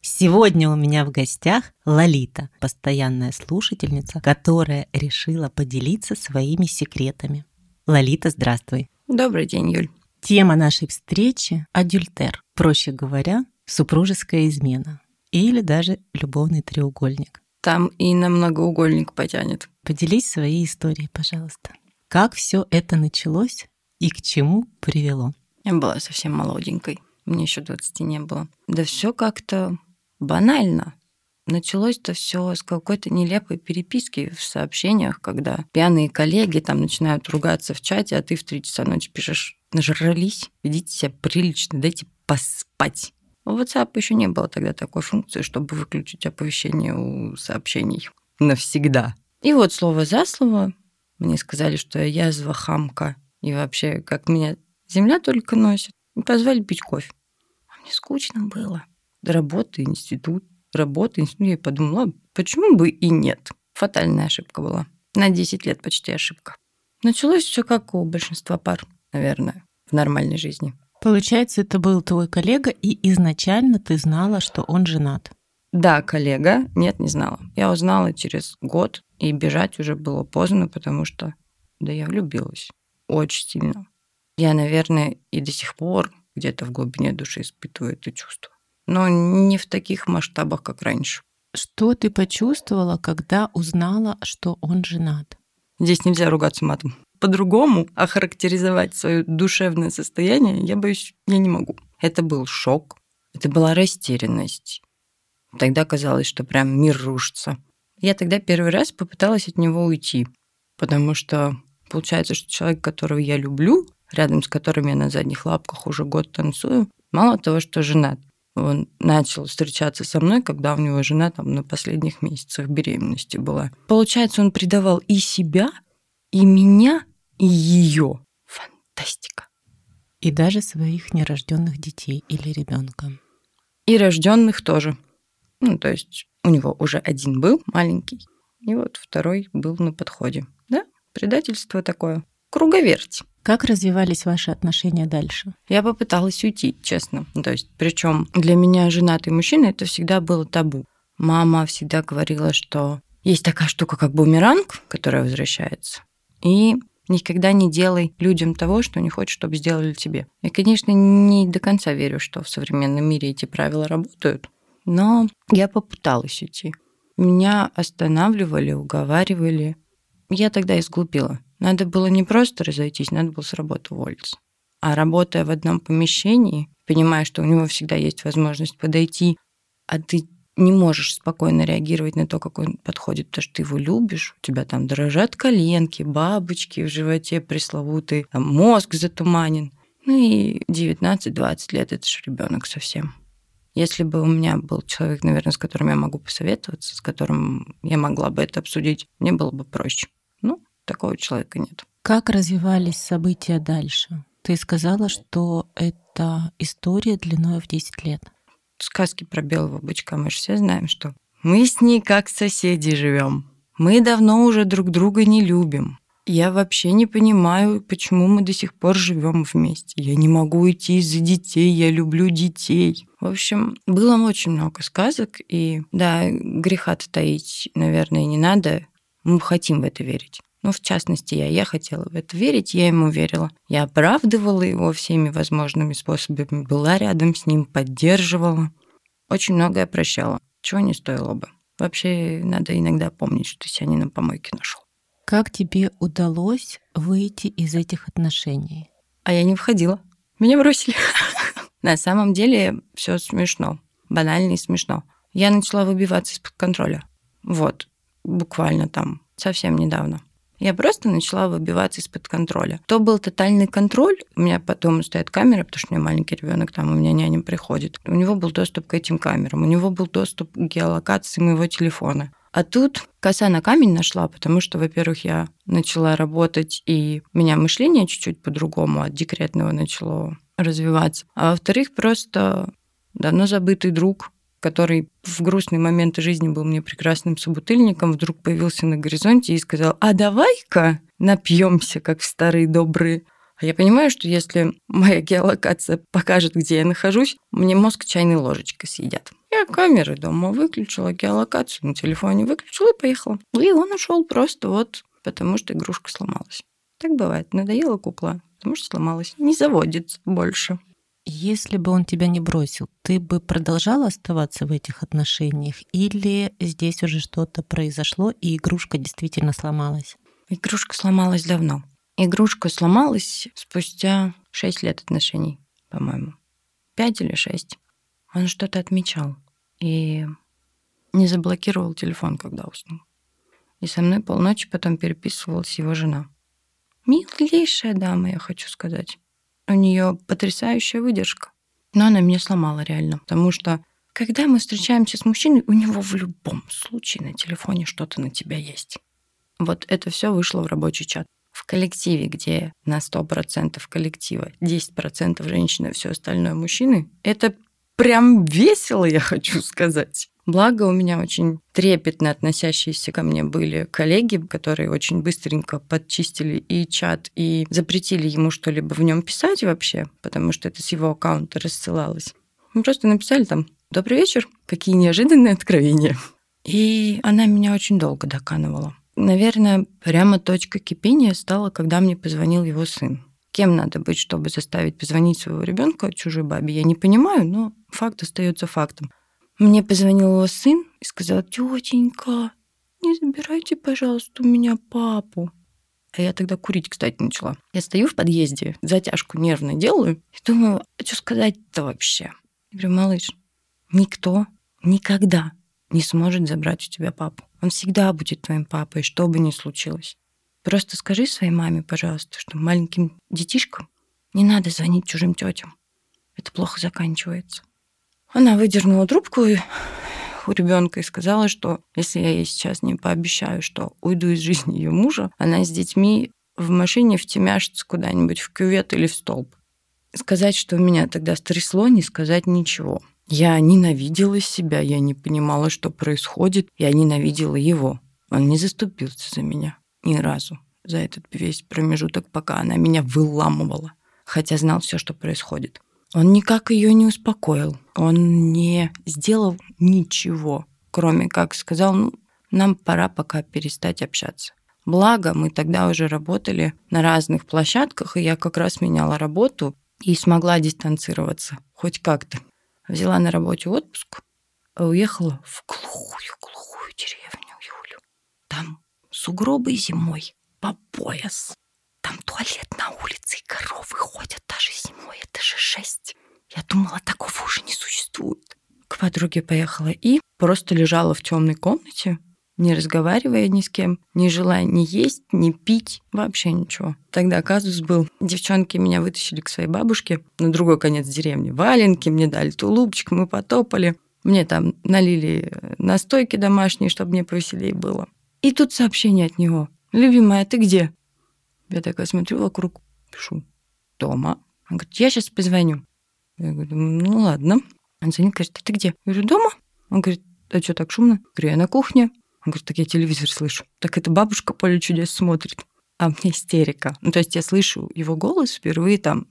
Сегодня у меня в гостях Лолита, постоянная слушательница, которая решила поделиться своими секретами. Лолита, здравствуй. Добрый день, Юль. Тема нашей встречи – адюльтер, проще говоря, супружеская измена или даже любовный треугольник. Там и на многоугольник потянет. Поделись своей историей, пожалуйста. Как все это началось и к чему привело? Я была совсем молоденькой. Мне еще 20 не было. Да все как-то банально. Началось-то все с какой-то нелепой переписки в сообщениях, когда пьяные коллеги там начинают ругаться в чате, а ты в 3 часа ночи пишешь «Нажрались, ведите себя прилично, дайте поспать». У WhatsApp еще не было тогда такой функции, чтобы выключить оповещение у сообщений навсегда. И вот слово за слово мне сказали, что я язва, хамка, и вообще, как меня земля только носит. И позвали пить кофе. А мне скучно было работа, институт, работа, институт. Я подумала, почему бы и нет? Фатальная ошибка была. На 10 лет почти ошибка. Началось все как у большинства пар, наверное, в нормальной жизни. Получается, это был твой коллега, и изначально ты знала, что он женат. Да, коллега. Нет, не знала. Я узнала через год, и бежать уже было поздно, потому что, да, я влюбилась. Очень сильно. Я, наверное, и до сих пор где-то в глубине души испытываю это чувство но не в таких масштабах, как раньше. Что ты почувствовала, когда узнала, что он женат? Здесь нельзя ругаться матом. По-другому охарактеризовать свое душевное состояние, я боюсь, я не могу. Это был шок, это была растерянность. Тогда казалось, что прям мир рушится. Я тогда первый раз попыталась от него уйти, потому что получается, что человек, которого я люблю, рядом с которым я на задних лапках уже год танцую, мало того, что женат, он начал встречаться со мной, когда у него жена там на последних месяцах беременности была. Получается, он предавал и себя, и меня, и ее. Фантастика. И даже своих нерожденных детей или ребенка. И рожденных тоже. Ну, то есть у него уже один был маленький, и вот второй был на подходе. Да, предательство такое. Круговерть. Как развивались ваши отношения дальше? Я попыталась уйти, честно. То есть, причем для меня женатый мужчина это всегда было табу. Мама всегда говорила, что есть такая штука, как бумеранг, которая возвращается. И никогда не делай людям того, что не хочешь, чтобы сделали тебе. Я, конечно, не до конца верю, что в современном мире эти правила работают, но я попыталась уйти. Меня останавливали, уговаривали. Я тогда изглупила. Надо было не просто разойтись, надо было с работы уволиться. А работая в одном помещении, понимая, что у него всегда есть возможность подойти, а ты не можешь спокойно реагировать на то, как он подходит, потому что ты его любишь, у тебя там дрожат коленки, бабочки в животе пресловутые, там мозг затуманен. Ну и 19-20 лет это же ребенок совсем. Если бы у меня был человек, наверное, с которым я могу посоветоваться, с которым я могла бы это обсудить, мне было бы проще. Ну, такого человека нет. Как развивались события дальше? Ты сказала, что это история длиной в 10 лет. Сказки про белого бычка мы же все знаем, что мы с ней как соседи живем. Мы давно уже друг друга не любим. Я вообще не понимаю, почему мы до сих пор живем вместе. Я не могу уйти из-за детей, я люблю детей. В общем, было очень много сказок, и да, греха-то таить, наверное, не надо. Мы хотим в это верить. Ну, в частности, я, я хотела в это верить, я ему верила. Я оправдывала его всеми возможными способами, была рядом с ним, поддерживала. Очень многое прощала, чего не стоило бы. Вообще, надо иногда помнить, что ты себя не на помойке нашел. Как тебе удалось выйти из этих отношений? А я не входила. Меня бросили. На самом деле все смешно. Банально и смешно. Я начала выбиваться из-под контроля. Вот. Буквально там. Совсем недавно. Я просто начала выбиваться из-под контроля. То был тотальный контроль. У меня потом стоит камера, потому что у меня маленький ребенок, там у меня няня приходит. У него был доступ к этим камерам, у него был доступ к геолокации моего телефона. А тут коса на камень нашла, потому что, во-первых, я начала работать, и меня мышление чуть-чуть по-другому от декретного начало развиваться. А во-вторых, просто давно забытый друг, который в грустные моменты жизни был мне прекрасным собутыльником, вдруг появился на горизонте и сказал, а давай-ка напьемся, как в старые добрые. А я понимаю, что если моя геолокация покажет, где я нахожусь, мне мозг чайной ложечкой съедят. Я камеры дома выключила, геолокацию на телефоне выключила и поехала. И он ушел просто вот потому, что игрушка сломалась. Так бывает. Надоела кукла, потому что сломалась. Не заводится больше. Если бы он тебя не бросил, ты бы продолжала оставаться в этих отношениях или здесь уже что-то произошло и игрушка действительно сломалась? Игрушка сломалась давно. Игрушка сломалась спустя 6 лет отношений, по-моему. 5 или 6. Он что-то отмечал и не заблокировал телефон, когда уснул. И со мной полночи потом переписывалась его жена. Милейшая дама, я хочу сказать. У нее потрясающая выдержка. Но она меня сломала реально, потому что когда мы встречаемся с мужчиной, у него в любом случае на телефоне что-то на тебя есть. Вот это все вышло в рабочий чат. В коллективе, где на 100% коллектива 10% женщины, все остальное мужчины, это прям весело, я хочу сказать. Благо у меня очень трепетно относящиеся ко мне были коллеги, которые очень быстренько подчистили и чат, и запретили ему что-либо в нем писать вообще, потому что это с его аккаунта рассылалось. Мы просто написали там «Добрый вечер, какие неожиданные откровения». И она меня очень долго доканывала. Наверное, прямо точка кипения стала, когда мне позвонил его сын. Кем надо быть, чтобы заставить позвонить своего ребенка чужой бабе, я не понимаю, но факт остается фактом. Мне позвонил его сын и сказал, тетенька, не забирайте, пожалуйста, у меня папу. А я тогда курить, кстати, начала. Я стою в подъезде, затяжку нервно делаю и думаю, а что сказать-то вообще? Я говорю, малыш, никто никогда не сможет забрать у тебя папу. Он всегда будет твоим папой, что бы ни случилось. Просто скажи своей маме, пожалуйста, что маленьким детишкам не надо звонить чужим тетям. Это плохо заканчивается. Она выдернула трубку у ребенка и сказала, что если я ей сейчас не пообещаю, что уйду из жизни ее мужа, она с детьми в машине втемяшится куда-нибудь в кювет или в столб. Сказать, что меня тогда стрясло, не сказать ничего. Я ненавидела себя, я не понимала, что происходит, я ненавидела его. Он не заступился за меня ни разу за этот весь промежуток, пока она меня выламывала, хотя знал все, что происходит. Он никак ее не успокоил. Он не сделал ничего, кроме как сказал, ну, нам пора пока перестать общаться. Благо, мы тогда уже работали на разных площадках, и я как раз меняла работу и смогла дистанцироваться хоть как-то. Взяла на работе отпуск, а уехала в глухую-глухую деревню Юлю. Там сугробы зимой по пояс. Там туалет на улице, и коровы ходят даже зимой. Это же жесть. Я думала, такого уже не существует. К подруге поехала и просто лежала в темной комнате, не разговаривая ни с кем, не желая ни есть, ни пить, вообще ничего. Тогда казус был. Девчонки меня вытащили к своей бабушке на другой конец деревни. Валенки мне дали, тулупчик, мы потопали. Мне там налили настойки домашние, чтобы мне повеселее было. И тут сообщение от него. «Любимая, ты где?» Я такая смотрю вокруг, пишу, дома. Он говорит, я сейчас позвоню. Я говорю, ну ладно. Он звонит, говорит, а ты где? Я говорю, дома. Он говорит, а что так шумно? Я говорю, я на кухне. Он говорит, так я телевизор слышу. Так это бабушка поле чудес смотрит. А мне истерика. Ну, то есть я слышу его голос впервые там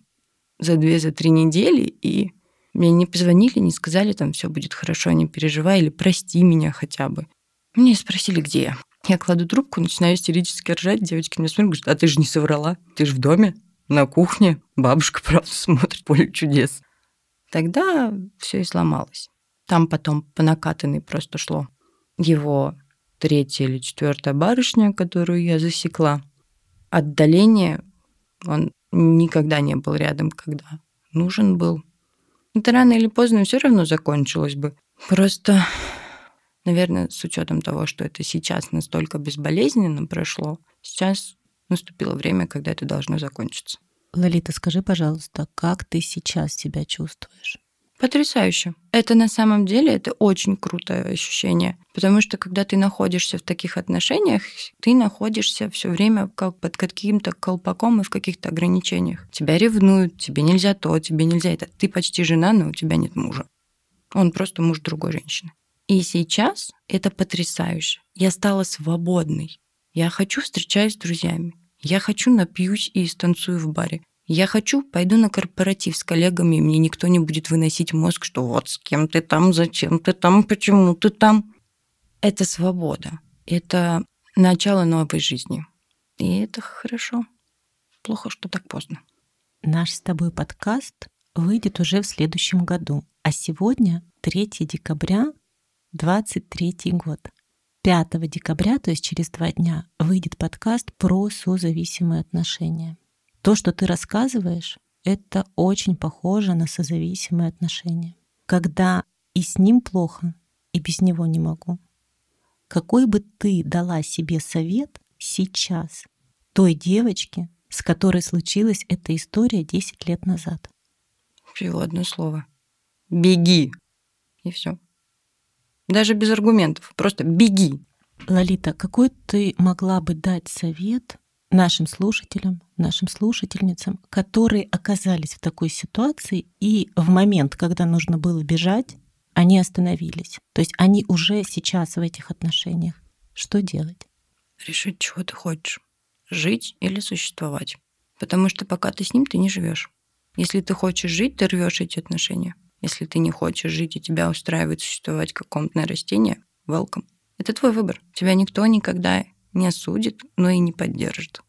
за две, за три недели, и мне не позвонили, не сказали, там все будет хорошо, не переживай, или прости меня хотя бы. Мне спросили, где я. Я кладу трубку, начинаю истерически ржать. Девочки мне смотрят, говорят, а ты же не соврала. Ты же в доме, на кухне. Бабушка, правда, смотрит поле чудес. Тогда все и сломалось. Там потом по накатанной просто шло. Его третья или четвертая барышня, которую я засекла. Отдаление, он никогда не был рядом, когда нужен был. Это рано или поздно все равно закончилось бы. Просто Наверное, с учетом того, что это сейчас настолько безболезненно прошло, сейчас наступило время, когда это должно закончиться. Лолита, скажи, пожалуйста, как ты сейчас себя чувствуешь? Потрясающе. Это на самом деле это очень крутое ощущение, потому что когда ты находишься в таких отношениях, ты находишься все время как под каким-то колпаком и в каких-то ограничениях. Тебя ревнуют, тебе нельзя то, тебе нельзя это. Ты почти жена, но у тебя нет мужа. Он просто муж другой женщины. И сейчас это потрясающе. Я стала свободной. Я хочу встречаюсь с друзьями. Я хочу напьюсь и станцую в баре. Я хочу, пойду на корпоратив с коллегами, и мне никто не будет выносить мозг, что вот с кем ты там, зачем ты там, почему ты там. Это свобода. Это начало новой жизни. И это хорошо. Плохо, что так поздно. Наш с тобой подкаст выйдет уже в следующем году. А сегодня 3 декабря 23 год. 5 декабря, то есть через два дня, выйдет подкаст про созависимые отношения. То, что ты рассказываешь, это очень похоже на созависимые отношения. Когда и с ним плохо, и без него не могу. Какой бы ты дала себе совет сейчас той девочке, с которой случилась эта история 10 лет назад? Всего одно слово. Беги. И все. Даже без аргументов. Просто беги. Лолита, какой ты могла бы дать совет нашим слушателям, нашим слушательницам, которые оказались в такой ситуации и в момент, когда нужно было бежать, они остановились. То есть они уже сейчас в этих отношениях. Что делать? Решить, чего ты хочешь. Жить или существовать. Потому что пока ты с ним, ты не живешь. Если ты хочешь жить, ты рвешь эти отношения. Если ты не хочешь жить и тебя устраивает существовать как комнатное растение, welcome. Это твой выбор. Тебя никто никогда не осудит, но и не поддержит.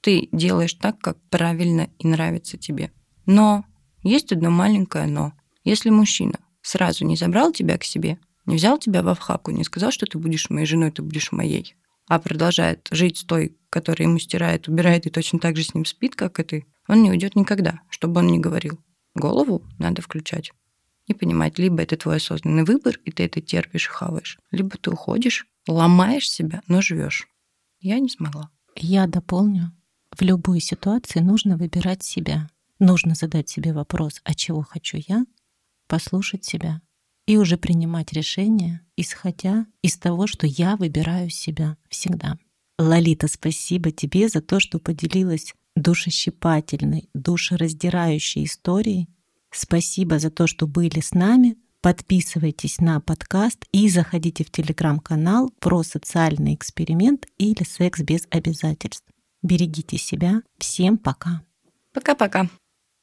Ты делаешь так, как правильно и нравится тебе. Но есть одно маленькое но. Если мужчина сразу не забрал тебя к себе, не взял тебя в охапку, не сказал, что ты будешь моей женой, ты будешь моей, а продолжает жить с той, которая ему стирает, убирает и точно так же с ним спит, как и ты, он не уйдет никогда, чтобы он не говорил. Голову надо включать и понимать, либо это твой осознанный выбор, и ты это терпишь и хаваешь, либо ты уходишь, ломаешь себя, но живешь. Я не смогла. Я дополню. В любой ситуации нужно выбирать себя. Нужно задать себе вопрос, а чего хочу я, послушать себя и уже принимать решение, исходя из того, что я выбираю себя всегда. Лолита, спасибо тебе за то, что поделилась душещипательной, душераздирающей историей. Спасибо за то, что были с нами. Подписывайтесь на подкаст и заходите в телеграм-канал про социальный эксперимент или секс без обязательств. Берегите себя. Всем пока. Пока-пока.